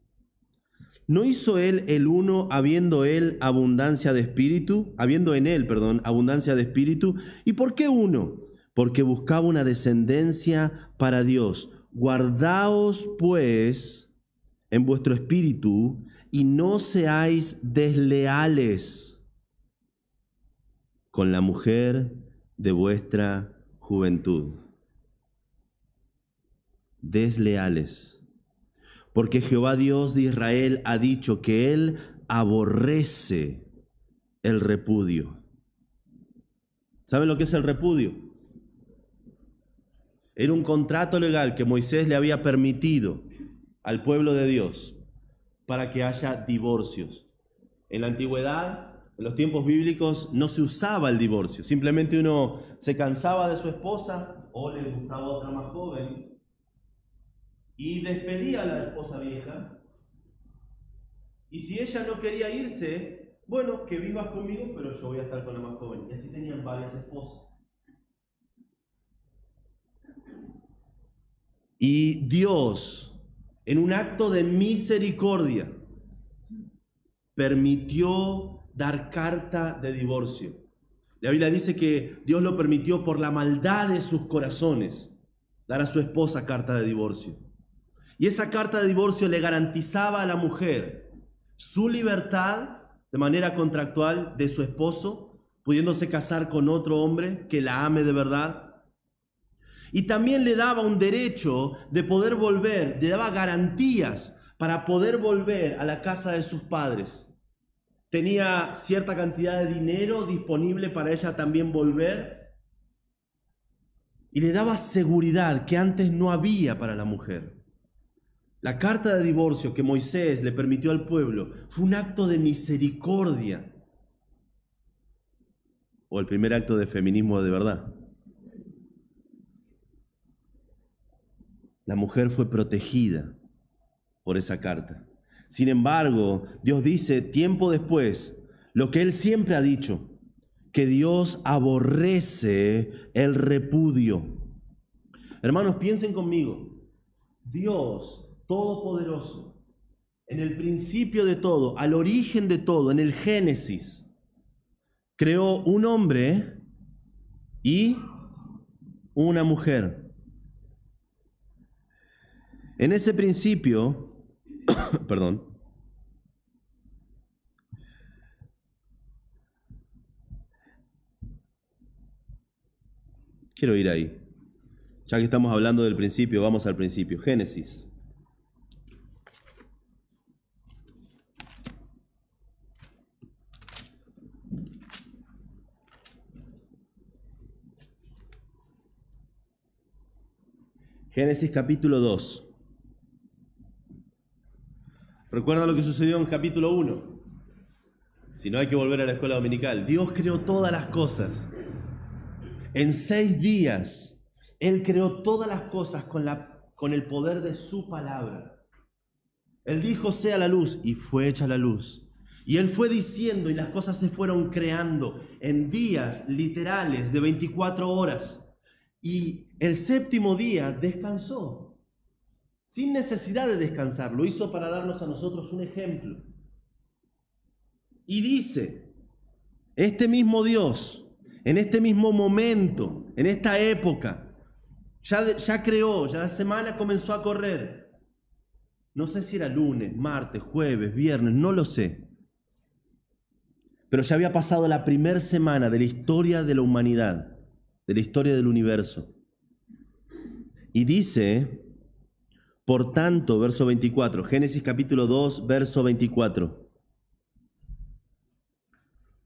¿No hizo él el uno habiendo él abundancia de espíritu? Habiendo en él, perdón, abundancia de espíritu. ¿Y por qué uno? Porque buscaba una descendencia para Dios. Guardaos pues en vuestro espíritu y no seáis desleales con la mujer de vuestra juventud. Desleales. Porque Jehová Dios de Israel ha dicho que Él aborrece el repudio. ¿Saben lo que es el repudio? Era un contrato legal que Moisés le había permitido al pueblo de Dios para que haya divorcios. En la antigüedad en los tiempos bíblicos no se usaba el divorcio, simplemente uno se cansaba de su esposa o le gustaba otra más joven y despedía a la esposa vieja. Y si ella no quería irse, bueno, que vivas conmigo, pero yo voy a estar con la más joven. Y así tenían varias esposas. Y Dios, en un acto de misericordia, permitió dar carta de divorcio. La Biblia dice que Dios lo permitió por la maldad de sus corazones, dar a su esposa carta de divorcio. Y esa carta de divorcio le garantizaba a la mujer su libertad de manera contractual de su esposo, pudiéndose casar con otro hombre que la ame de verdad. Y también le daba un derecho de poder volver, le daba garantías para poder volver a la casa de sus padres tenía cierta cantidad de dinero disponible para ella también volver y le daba seguridad que antes no había para la mujer. La carta de divorcio que Moisés le permitió al pueblo fue un acto de misericordia o el primer acto de feminismo de verdad. La mujer fue protegida por esa carta. Sin embargo, Dios dice tiempo después lo que Él siempre ha dicho, que Dios aborrece el repudio. Hermanos, piensen conmigo, Dios Todopoderoso, en el principio de todo, al origen de todo, en el Génesis, creó un hombre y una mujer. En ese principio, [coughs] perdón, quiero ir ahí. Ya que estamos hablando del principio, vamos al principio. Génesis. Génesis capítulo 2. Recuerda lo que sucedió en capítulo 1. Si no hay que volver a la escuela dominical. Dios creó todas las cosas. En seis días, Él creó todas las cosas con, la, con el poder de su palabra. Él dijo, sea la luz, y fue hecha la luz. Y Él fue diciendo, y las cosas se fueron creando en días literales de 24 horas. Y el séptimo día descansó, sin necesidad de descansar. Lo hizo para darnos a nosotros un ejemplo. Y dice, este mismo Dios, en este mismo momento, en esta época, ya, ya creó, ya la semana comenzó a correr. No sé si era lunes, martes, jueves, viernes, no lo sé. Pero ya había pasado la primera semana de la historia de la humanidad de la historia del universo. Y dice, por tanto, verso 24, Génesis capítulo 2, verso 24.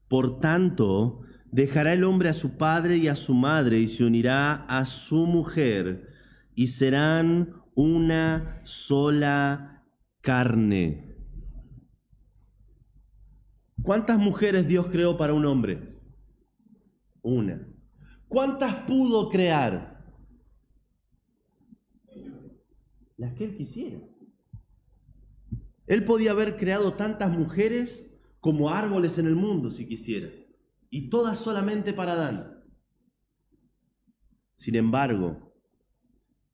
Por tanto, dejará el hombre a su padre y a su madre y se unirá a su mujer y serán una sola carne. ¿Cuántas mujeres Dios creó para un hombre? Una. ¿Cuántas pudo crear? Las que él quisiera. Él podía haber creado tantas mujeres como árboles en el mundo si quisiera, y todas solamente para Adán. Sin embargo,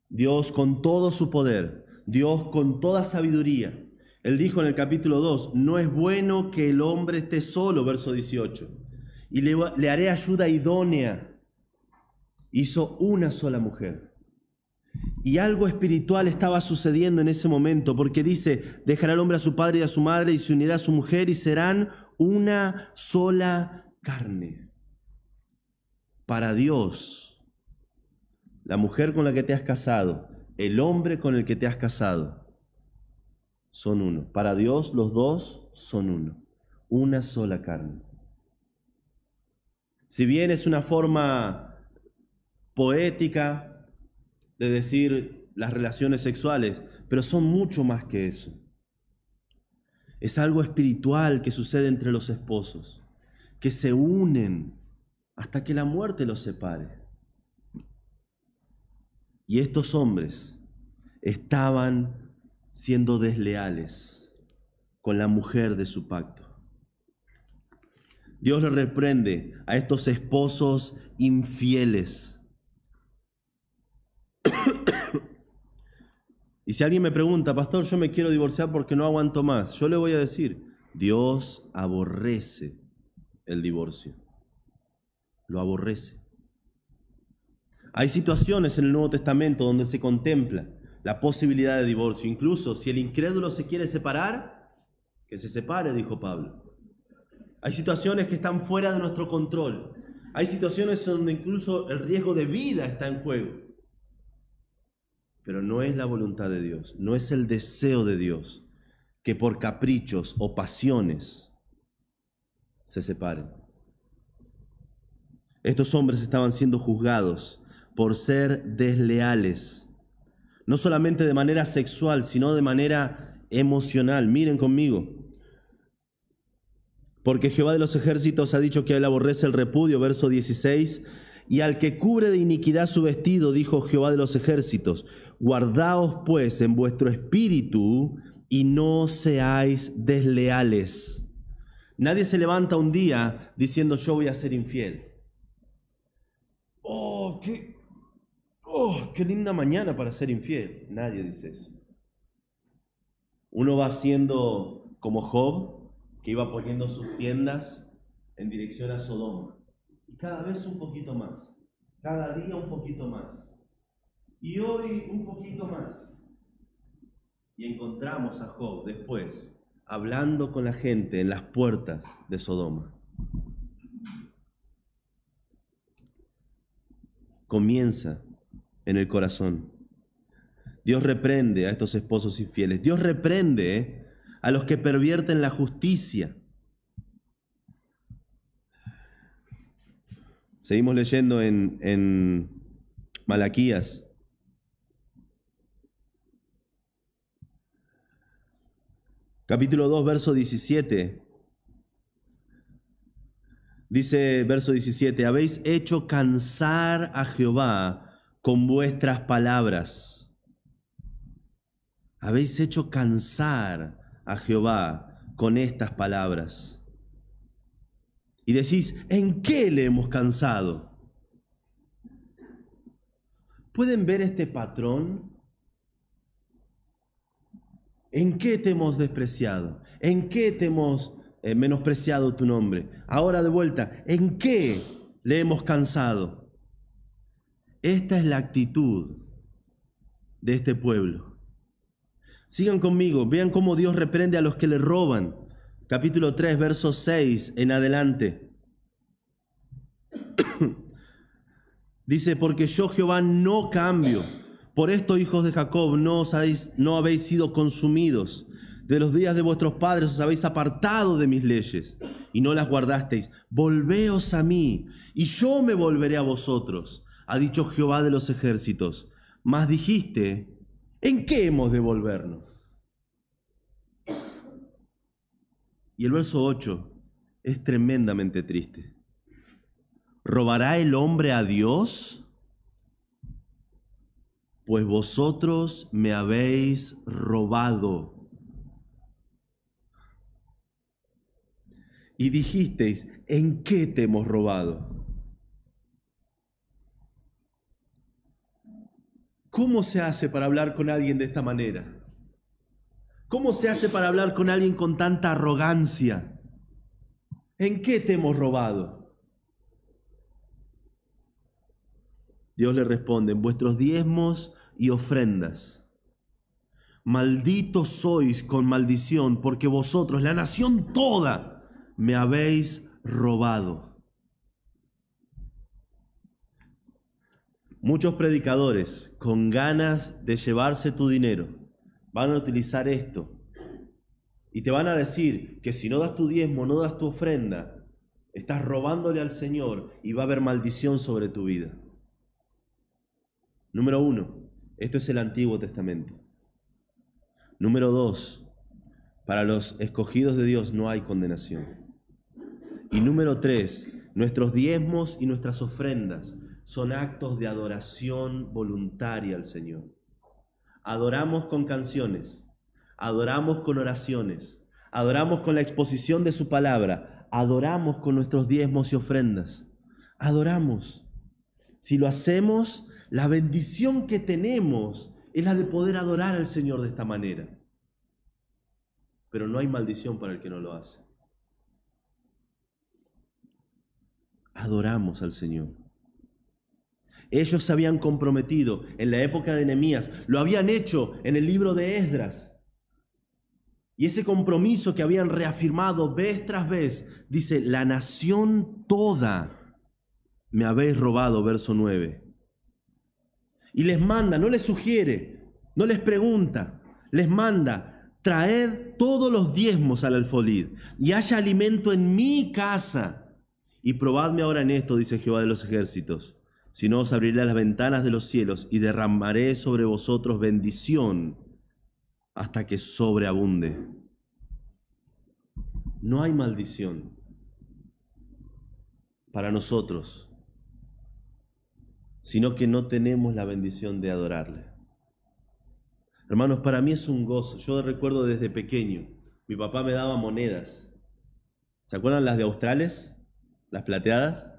Dios con todo su poder, Dios con toda sabiduría, Él dijo en el capítulo 2, no es bueno que el hombre esté solo, verso 18, y le, le haré ayuda idónea hizo una sola mujer. Y algo espiritual estaba sucediendo en ese momento, porque dice, dejará el hombre a su padre y a su madre y se unirá a su mujer y serán una sola carne. Para Dios, la mujer con la que te has casado, el hombre con el que te has casado, son uno. Para Dios los dos son uno. Una sola carne. Si bien es una forma poética de decir las relaciones sexuales, pero son mucho más que eso. Es algo espiritual que sucede entre los esposos, que se unen hasta que la muerte los separe. Y estos hombres estaban siendo desleales con la mujer de su pacto. Dios le reprende a estos esposos infieles [coughs] y si alguien me pregunta, pastor, yo me quiero divorciar porque no aguanto más, yo le voy a decir, Dios aborrece el divorcio. Lo aborrece. Hay situaciones en el Nuevo Testamento donde se contempla la posibilidad de divorcio. Incluso si el incrédulo se quiere separar, que se separe, dijo Pablo. Hay situaciones que están fuera de nuestro control. Hay situaciones donde incluso el riesgo de vida está en juego. Pero no es la voluntad de Dios, no es el deseo de Dios que por caprichos o pasiones se separen. Estos hombres estaban siendo juzgados por ser desleales, no solamente de manera sexual, sino de manera emocional. Miren conmigo. Porque Jehová de los ejércitos ha dicho que él aborrece el repudio, verso 16, y al que cubre de iniquidad su vestido, dijo Jehová de los ejércitos, guardaos pues en vuestro espíritu y no seáis desleales. Nadie se levanta un día diciendo yo voy a ser infiel. Oh, qué, oh, qué linda mañana para ser infiel. Nadie dice eso. Uno va siendo como Job, que iba poniendo sus tiendas en dirección a Sodoma y cada vez un poquito más. cada día un poquito más. Y hoy un poquito más. Y encontramos a Job después hablando con la gente en las puertas de Sodoma. Comienza en el corazón. Dios reprende a estos esposos infieles. Dios reprende eh, a los que pervierten la justicia. Seguimos leyendo en, en Malaquías. Capítulo 2, verso 17. Dice verso 17, habéis hecho cansar a Jehová con vuestras palabras. Habéis hecho cansar a Jehová con estas palabras. Y decís, ¿en qué le hemos cansado? ¿Pueden ver este patrón? ¿En qué te hemos despreciado? ¿En qué te hemos eh, menospreciado tu nombre? Ahora de vuelta, ¿en qué le hemos cansado? Esta es la actitud de este pueblo. Sigan conmigo, vean cómo Dios reprende a los que le roban. Capítulo 3, verso 6 en adelante. [coughs] Dice, porque yo Jehová no cambio. Por esto, hijos de Jacob, no, habéis, habéis sido consumidos. De los días de vuestros padres os habéis apartado de mis leyes y no las guardasteis. Volveos a mí y yo me volveré a vosotros, ha dicho Jehová de los ejércitos. Mas dijiste, ¿En qué hemos de volvernos? Y el verso 8 es tremendamente triste. ¿Robará el hombre a Dios? Pues vosotros me habéis robado. Y dijisteis, ¿en qué te hemos robado? ¿Cómo se hace para hablar con alguien de esta manera? ¿Cómo se hace para hablar con alguien con tanta arrogancia? ¿En qué te hemos robado? Dios le responde, en vuestros diezmos y ofrendas. Malditos sois con maldición, porque vosotros, la nación toda, me habéis robado. Muchos predicadores con ganas de llevarse tu dinero van a utilizar esto y te van a decir que si no das tu diezmo, no das tu ofrenda, estás robándole al Señor y va a haber maldición sobre tu vida. Número uno, esto es el Antiguo Testamento. Número dos, para los escogidos de Dios no hay condenación. Y número tres, nuestros diezmos y nuestras ofrendas son actos de adoración voluntaria al Señor. Adoramos con canciones, adoramos con oraciones, adoramos con la exposición de su palabra, adoramos con nuestros diezmos y ofrendas. Adoramos. Si lo hacemos, la bendición que tenemos es la de poder adorar al Señor de esta manera. Pero no hay maldición para el que no lo hace. Adoramos al Señor. Ellos se habían comprometido en la época de Nehemías, lo habían hecho en el libro de Esdras. Y ese compromiso que habían reafirmado vez tras vez, dice, la nación toda me habéis robado, verso 9. Y les manda, no les sugiere, no les pregunta, les manda, traed todos los diezmos al alfolid y haya alimento en mi casa. Y probadme ahora en esto, dice Jehová de los ejércitos sino os abriré las ventanas de los cielos y derramaré sobre vosotros bendición hasta que sobreabunde. No hay maldición para nosotros, sino que no tenemos la bendición de adorarle. Hermanos, para mí es un gozo. Yo recuerdo desde pequeño, mi papá me daba monedas. ¿Se acuerdan las de Australes? Las plateadas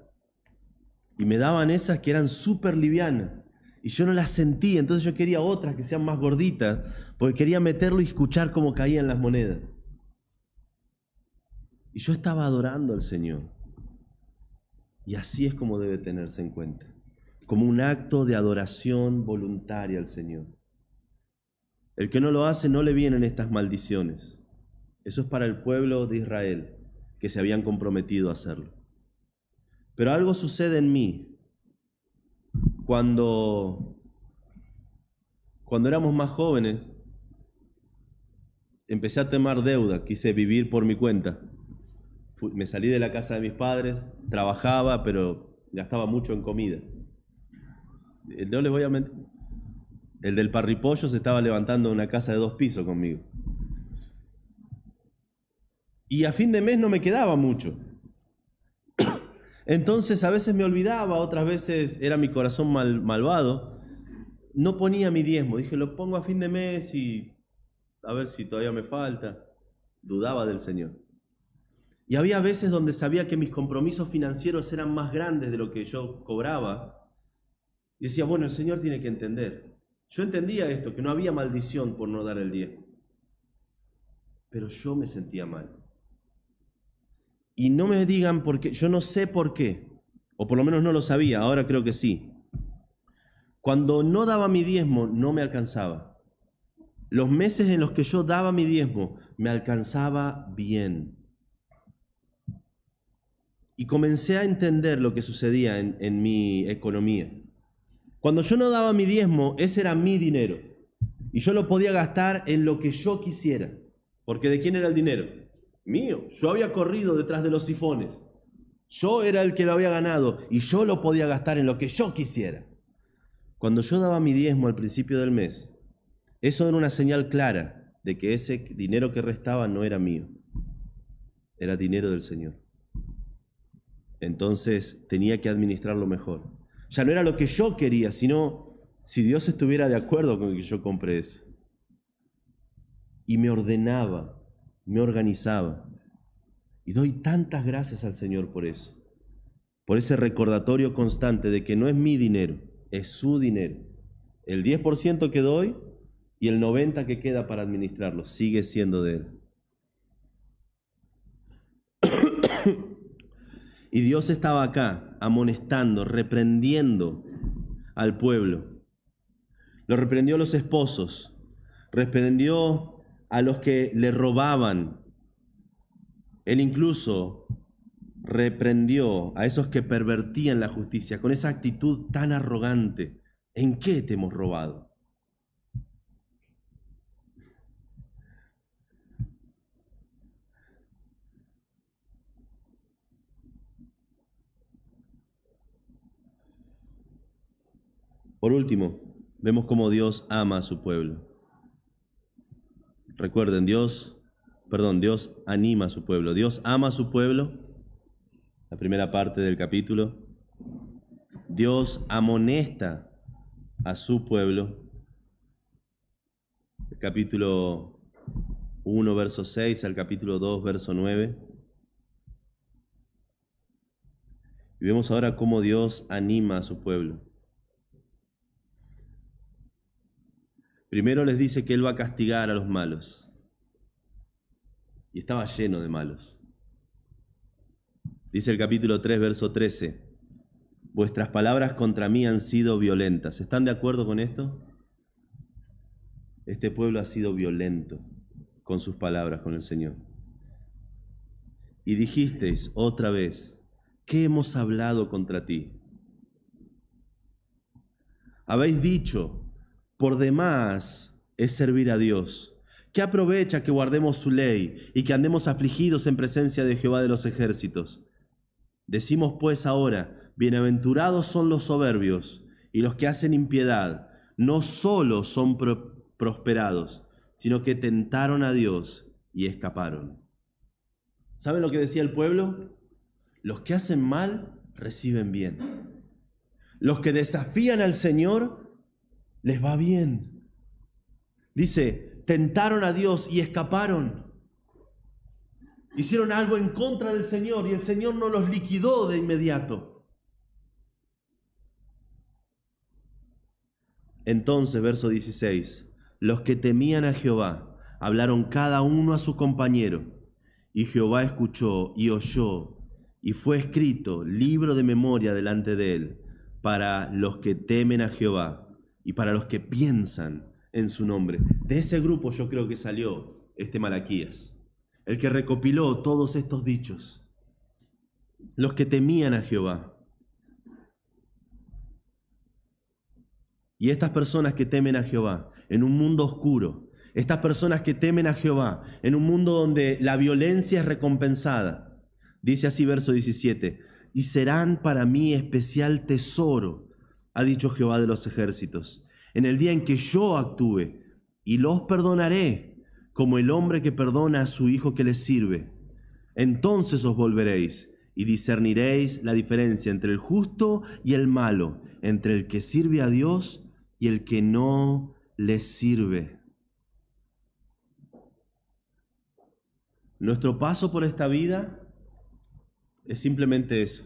y me daban esas que eran súper livianas. Y yo no las sentía, entonces yo quería otras que sean más gorditas, porque quería meterlo y escuchar cómo caían las monedas. Y yo estaba adorando al Señor. Y así es como debe tenerse en cuenta. como un acto de adoración voluntaria al Señor. El que no lo hace no le vienen estas maldiciones. Eso es para el pueblo de Israel, que se habían comprometido a hacerlo. Pero algo sucede en mí cuando, cuando éramos más jóvenes. Empecé a temar deuda, quise vivir por mi cuenta. Me salí de la casa de mis padres, trabajaba, pero gastaba mucho en comida. Eh, no les voy a mentir. El del parripollo se estaba levantando una casa de dos pisos conmigo. Y a fin de mes no me quedaba mucho. Entonces a veces me olvidaba, otras veces era mi corazón mal, malvado. No ponía mi diezmo. Dije, lo pongo a fin de mes y a ver si todavía me falta. Dudaba del Señor. Y había veces donde sabía que mis compromisos financieros eran más grandes de lo que yo cobraba. Y decía, bueno, el Señor tiene que entender. Yo entendía esto, que no había maldición por no dar el diezmo. Pero yo me sentía mal. Y no me digan por qué, yo no sé por qué, o por lo menos no lo sabía, ahora creo que sí. Cuando no daba mi diezmo, no me alcanzaba. Los meses en los que yo daba mi diezmo, me alcanzaba bien. Y comencé a entender lo que sucedía en, en mi economía. Cuando yo no daba mi diezmo, ese era mi dinero. Y yo lo podía gastar en lo que yo quisiera. Porque ¿de quién era el dinero? Mío. Yo había corrido detrás de los sifones. Yo era el que lo había ganado y yo lo podía gastar en lo que yo quisiera. Cuando yo daba mi diezmo al principio del mes, eso era una señal clara de que ese dinero que restaba no era mío, era dinero del Señor. Entonces tenía que administrarlo mejor. Ya no era lo que yo quería, sino si Dios estuviera de acuerdo con que yo compre eso. Y me ordenaba, me organizaba. Y doy tantas gracias al Señor por eso. Por ese recordatorio constante de que no es mi dinero, es su dinero. El 10% que doy y el 90% que queda para administrarlo sigue siendo de Él. [coughs] Y Dios estaba acá amonestando, reprendiendo al pueblo. Lo reprendió los esposos, reprendió a los que le robaban. Él incluso reprendió a esos que pervertían la justicia con esa actitud tan arrogante. ¿En qué te hemos robado? Por último, vemos cómo Dios ama a su pueblo. Recuerden, Dios, perdón, Dios anima a su pueblo. Dios ama a su pueblo, la primera parte del capítulo. Dios amonesta a su pueblo. Capítulo 1, verso 6 al capítulo 2, verso 9. Y vemos ahora cómo Dios anima a su pueblo. Primero les dice que Él va a castigar a los malos. Y estaba lleno de malos. Dice el capítulo 3, verso 13, vuestras palabras contra mí han sido violentas. ¿Están de acuerdo con esto? Este pueblo ha sido violento con sus palabras con el Señor. Y dijisteis otra vez, ¿qué hemos hablado contra ti? Habéis dicho, por demás es servir a Dios. ¿Qué aprovecha que guardemos su ley y que andemos afligidos en presencia de Jehová de los ejércitos? Decimos pues ahora, bienaventurados son los soberbios y los que hacen impiedad, no solo son prosperados, sino que tentaron a Dios y escaparon. ¿Saben lo que decía el pueblo? Los que hacen mal reciben bien. Los que desafían al Señor les va bien. Dice, tentaron a Dios y escaparon. Hicieron algo en contra del Señor y el Señor no los liquidó de inmediato. Entonces, verso 16, los que temían a Jehová hablaron cada uno a su compañero, y Jehová escuchó y oyó, y fue escrito libro de memoria delante de él para los que temen a Jehová y para los que piensan en su nombre. De ese grupo yo creo que salió este Malaquías, el que recopiló todos estos dichos. Los que temían a Jehová. Y estas personas que temen a Jehová en un mundo oscuro, estas personas que temen a Jehová en un mundo donde la violencia es recompensada, dice así verso 17, y serán para mí especial tesoro, ha dicho Jehová de los ejércitos, en el día en que yo actúe, y los perdonaré, como el hombre que perdona a su hijo que le sirve. Entonces os volveréis y discerniréis la diferencia entre el justo y el malo, entre el que sirve a Dios y el que no le sirve. Nuestro paso por esta vida es simplemente eso,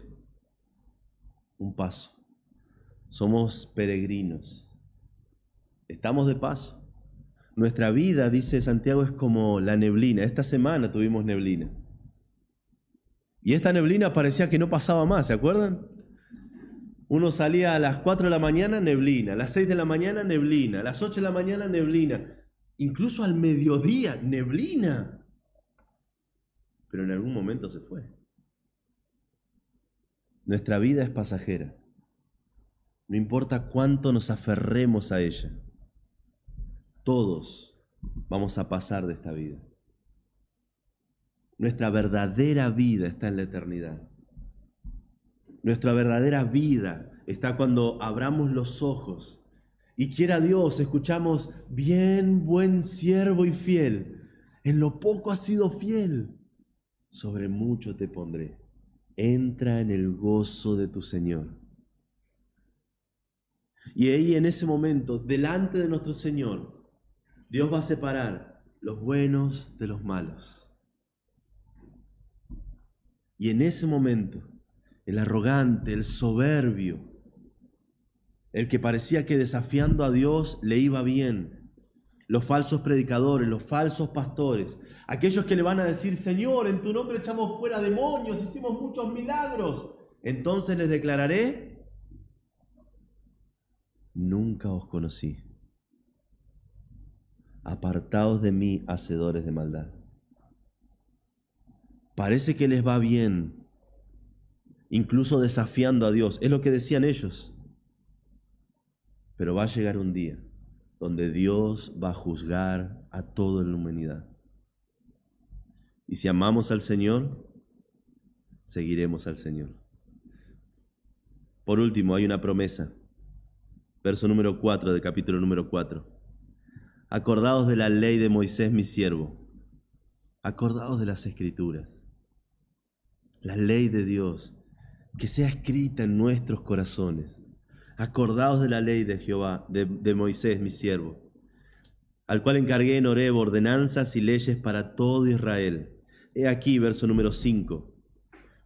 un paso. Somos peregrinos, estamos de paso. Nuestra vida, dice Santiago, es como la neblina. Esta semana tuvimos neblina. Y esta neblina parecía que no pasaba más, ¿se acuerdan? Uno salía a las 4 de la mañana, neblina, a las 6 de la mañana, neblina, a las 8 de la mañana, neblina, incluso al mediodía, neblina. Pero en algún momento se fue. Nuestra vida es pasajera. No importa cuánto nos aferremos a ella. Todos vamos a pasar de esta vida. Nuestra verdadera vida está en la eternidad. Nuestra verdadera vida está cuando abramos los ojos y quiera Dios, escuchamos, bien, buen siervo y fiel. En lo poco has sido fiel, sobre mucho te pondré. Entra en el gozo de tu Señor. Y ahí en ese momento, delante de nuestro Señor, Dios va a separar los buenos de los malos. Y en ese momento, el arrogante, el soberbio, el que parecía que desafiando a Dios le iba bien, los falsos predicadores, los falsos pastores, aquellos que le van a decir, Señor, en tu nombre echamos fuera demonios, hicimos muchos milagros, entonces les declararé, nunca os conocí. Apartaos de mí, hacedores de maldad. Parece que les va bien, incluso desafiando a Dios. Es lo que decían ellos. Pero va a llegar un día donde Dios va a juzgar a toda la humanidad. Y si amamos al Señor, seguiremos al Señor. Por último, hay una promesa. Verso número 4 del capítulo número 4. Acordados de la ley de Moisés, mi siervo. Acordados de las escrituras la ley de Dios, que sea escrita en nuestros corazones. Acordaos de la ley de Jehová, de, Moisés, mi siervo, al cual encargué en Oreb ordenanzas y leyes para todo Israel. He aquí, verso número 5.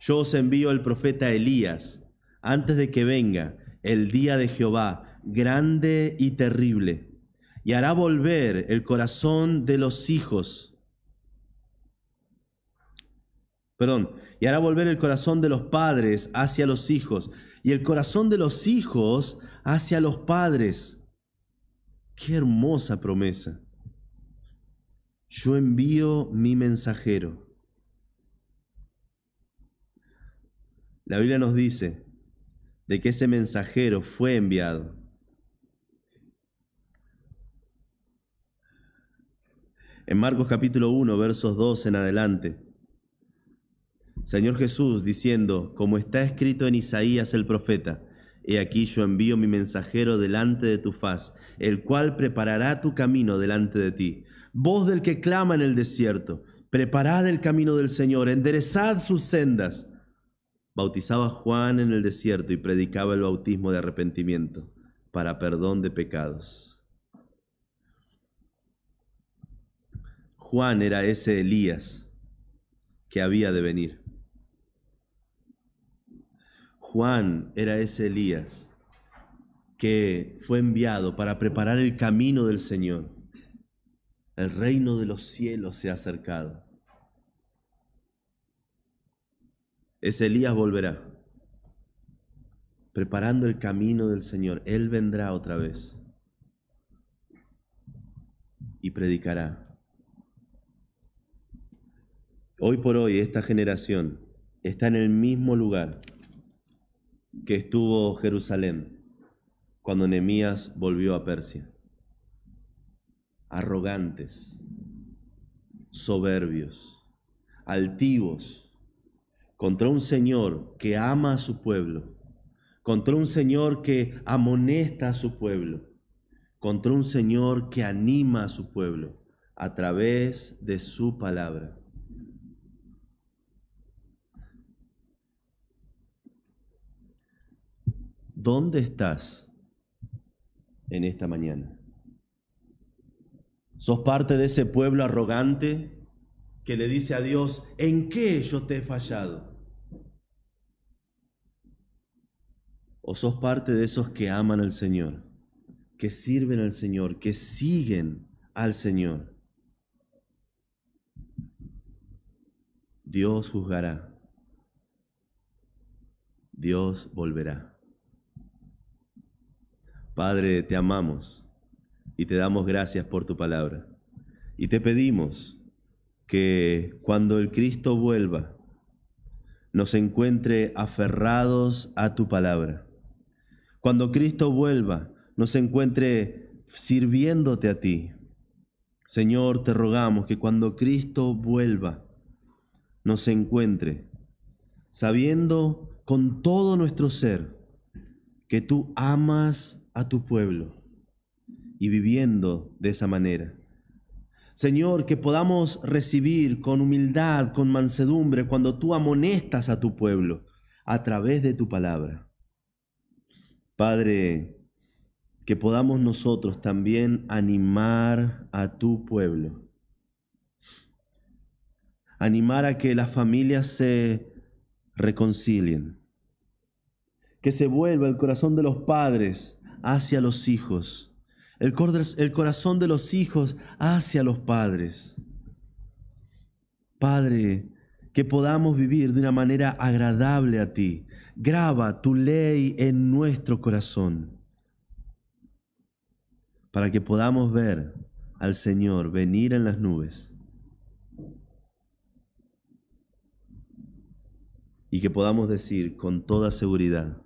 Yo os envío el profeta Elías, antes de que venga el día de Jehová, grande y terrible, y hará volver el corazón de los hijos. Perdón, y hará volver el corazón de los padres hacia los hijos y el corazón de los hijos hacia los padres. Qué hermosa promesa. Yo envío mi mensajero. La Biblia nos dice de que ese mensajero fue enviado. En Marcos capítulo 1, versos 2 en adelante. Señor Jesús diciendo, como está escrito en Isaías el profeta, He aquí yo envío mi mensajero delante de tu faz, el cual preparará tu camino delante de ti. Voz del que clama en el desierto, preparad el camino del Señor, enderezad sus sendas. Bautizaba Juan en el desierto y predicaba el bautismo de arrepentimiento para perdón de pecados. Juan era ese Elías que había de venir. Juan era ese Elías que fue enviado para preparar el camino del Señor. El reino de los cielos se ha acercado. Ese Elías volverá. preparando el camino del Señor. Él vendrá otra vez y predicará. Hoy por hoy esta generación está en el mismo lugar que estuvo Jerusalén cuando Nehemías volvió a Persia. Arrogantes, soberbios, altivos, contra un Señor que ama a su pueblo, contra un Señor que amonesta a su pueblo, contra un Señor que anima a su pueblo a través de su palabra. ¿Dónde estás en esta mañana? ¿Sos parte de ese pueblo arrogante que le dice a Dios, ¿en qué yo te he fallado? ¿O sos parte de esos que aman al Señor, que sirven al Señor, que siguen al Señor? Dios juzgará. Dios volverá. Padre, te amamos y te damos gracias por tu palabra. Y te pedimos que cuando el Cristo vuelva, nos encuentre aferrados a tu palabra. Cuando Cristo vuelva, nos encuentre sirviéndote a ti. Señor, te rogamos que cuando Cristo vuelva, nos encuentre sabiendo con todo nuestro ser que tú amas a tu pueblo y viviendo de esa manera. Señor, que podamos recibir con humildad, con mansedumbre, cuando tú amonestas a tu pueblo a través de tu palabra. Padre, que podamos nosotros también animar a tu pueblo. Animar a que las familias se reconcilien. Que se vuelva el corazón de los padres hacia los hijos, el, corazón de los hijos hacia los padres. Padre, que podamos vivir de una manera agradable a ti. Graba tu ley en nuestro corazón para que podamos ver al Señor venir en las nubes y que podamos decir con toda seguridad,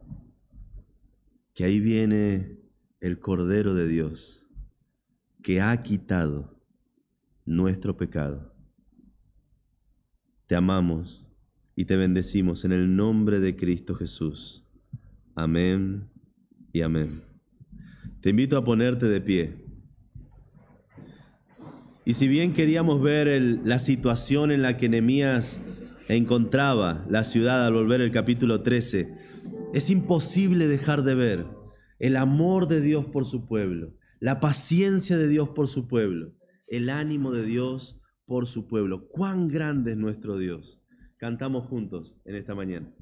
que ahí viene el Cordero de Dios que ha quitado nuestro pecado. Te amamos y te bendecimos en el nombre de Cristo Jesús. Amén y amén. Te invito a ponerte de pie. Y si bien queríamos ver la situación en la que Nehemías encontraba la ciudad al volver el capítulo 13, es imposible dejar de ver el amor de Dios por su pueblo, la paciencia de Dios por su pueblo, el ánimo de Dios por su pueblo. Cuán grande es nuestro Dios. Cantamos juntos en esta mañana.